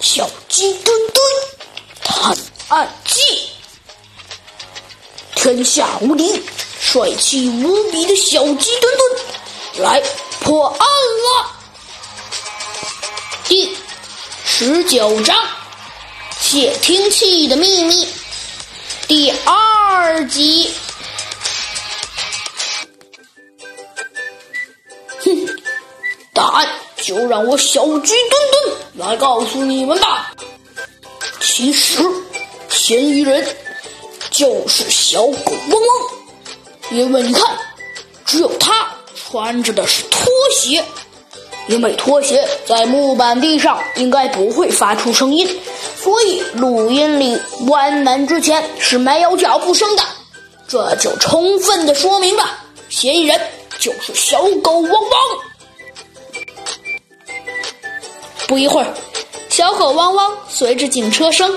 小鸡墩墩探案记，天下无敌、帅气无比的小鸡墩墩来破案了。第十九章：窃听器的秘密，第二集。哼，答案就让我小鸡墩墩来告诉你们吧。其实，嫌疑人就是小狗汪汪，因为你看，只有他穿着的是拖鞋，因为拖鞋在木板地上应该不会发出声音，所以录音里关门之前是没有脚步声的。这就充分的说明了嫌疑人就是小狗汪汪。不一会儿，小狗汪汪随着警车声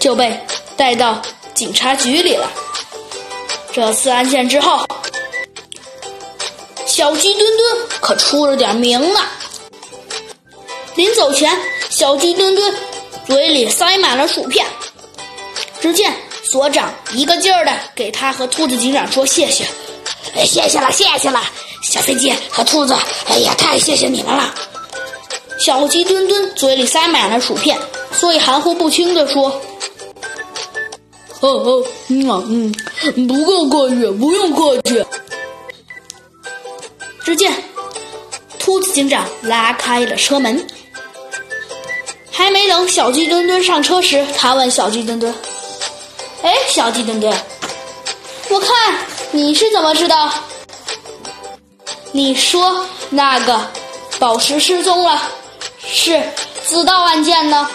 就被带到警察局里了。这次案件之后，小鸡墩墩可出了点名了。临走前，小鸡墩墩嘴里塞满了薯片。只见所长一个劲儿的给他和兔子警长说谢谢，哎，谢谢了，谢谢了，小飞机和兔子，哎呀，太谢谢你们了。小鸡墩墩嘴里塞满了薯片，所以含糊不清地说：“哦哦，嗯啊嗯，不用客气，不用客气。”只见兔子警长拉开了车门，还没等小鸡墩墩上车时，他问小鸡墩墩：“哎，小鸡墩墩，我看你是怎么知道？你说那个宝石失踪了？”是自盗案件呢？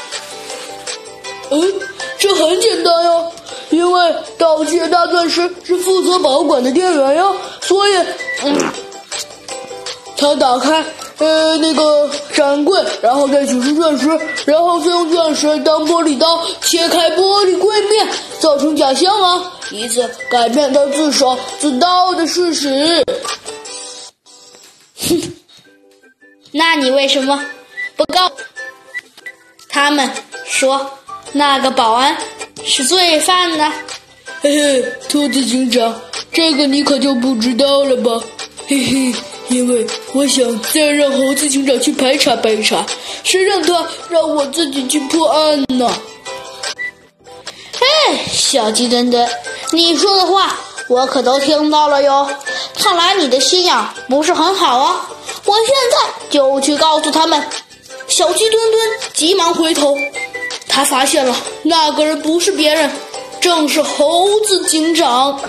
嗯，这很简单呀，因为盗窃大钻石是负责保管的店员呀，所以，嗯，他打开呃那个展柜，然后再取出钻石，然后再用钻石当玻璃刀切开玻璃柜面，造成假象啊，以此改变他自首自盗的事实。哼，那你为什么？不告他们说那个保安是罪犯呢。嘿嘿，兔子警长，这个你可就不知道了吧？嘿嘿，因为我想再让猴子警长去排查排查，谁让他让我自己去破案呢？哎，小鸡墩墩，你说的话我可都听到了哟。看来你的心眼不是很好啊！我现在就去告诉他们。小鸡墩墩急忙回头，他发现了那个人不是别人，正是猴子警长。